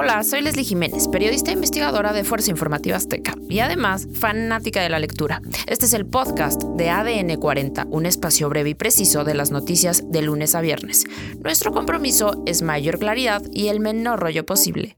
Hola, soy Leslie Jiménez, periodista e investigadora de Fuerza Informativa Azteca y además fanática de la lectura. Este es el podcast de ADN 40, un espacio breve y preciso de las noticias de lunes a viernes. Nuestro compromiso es mayor claridad y el menor rollo posible.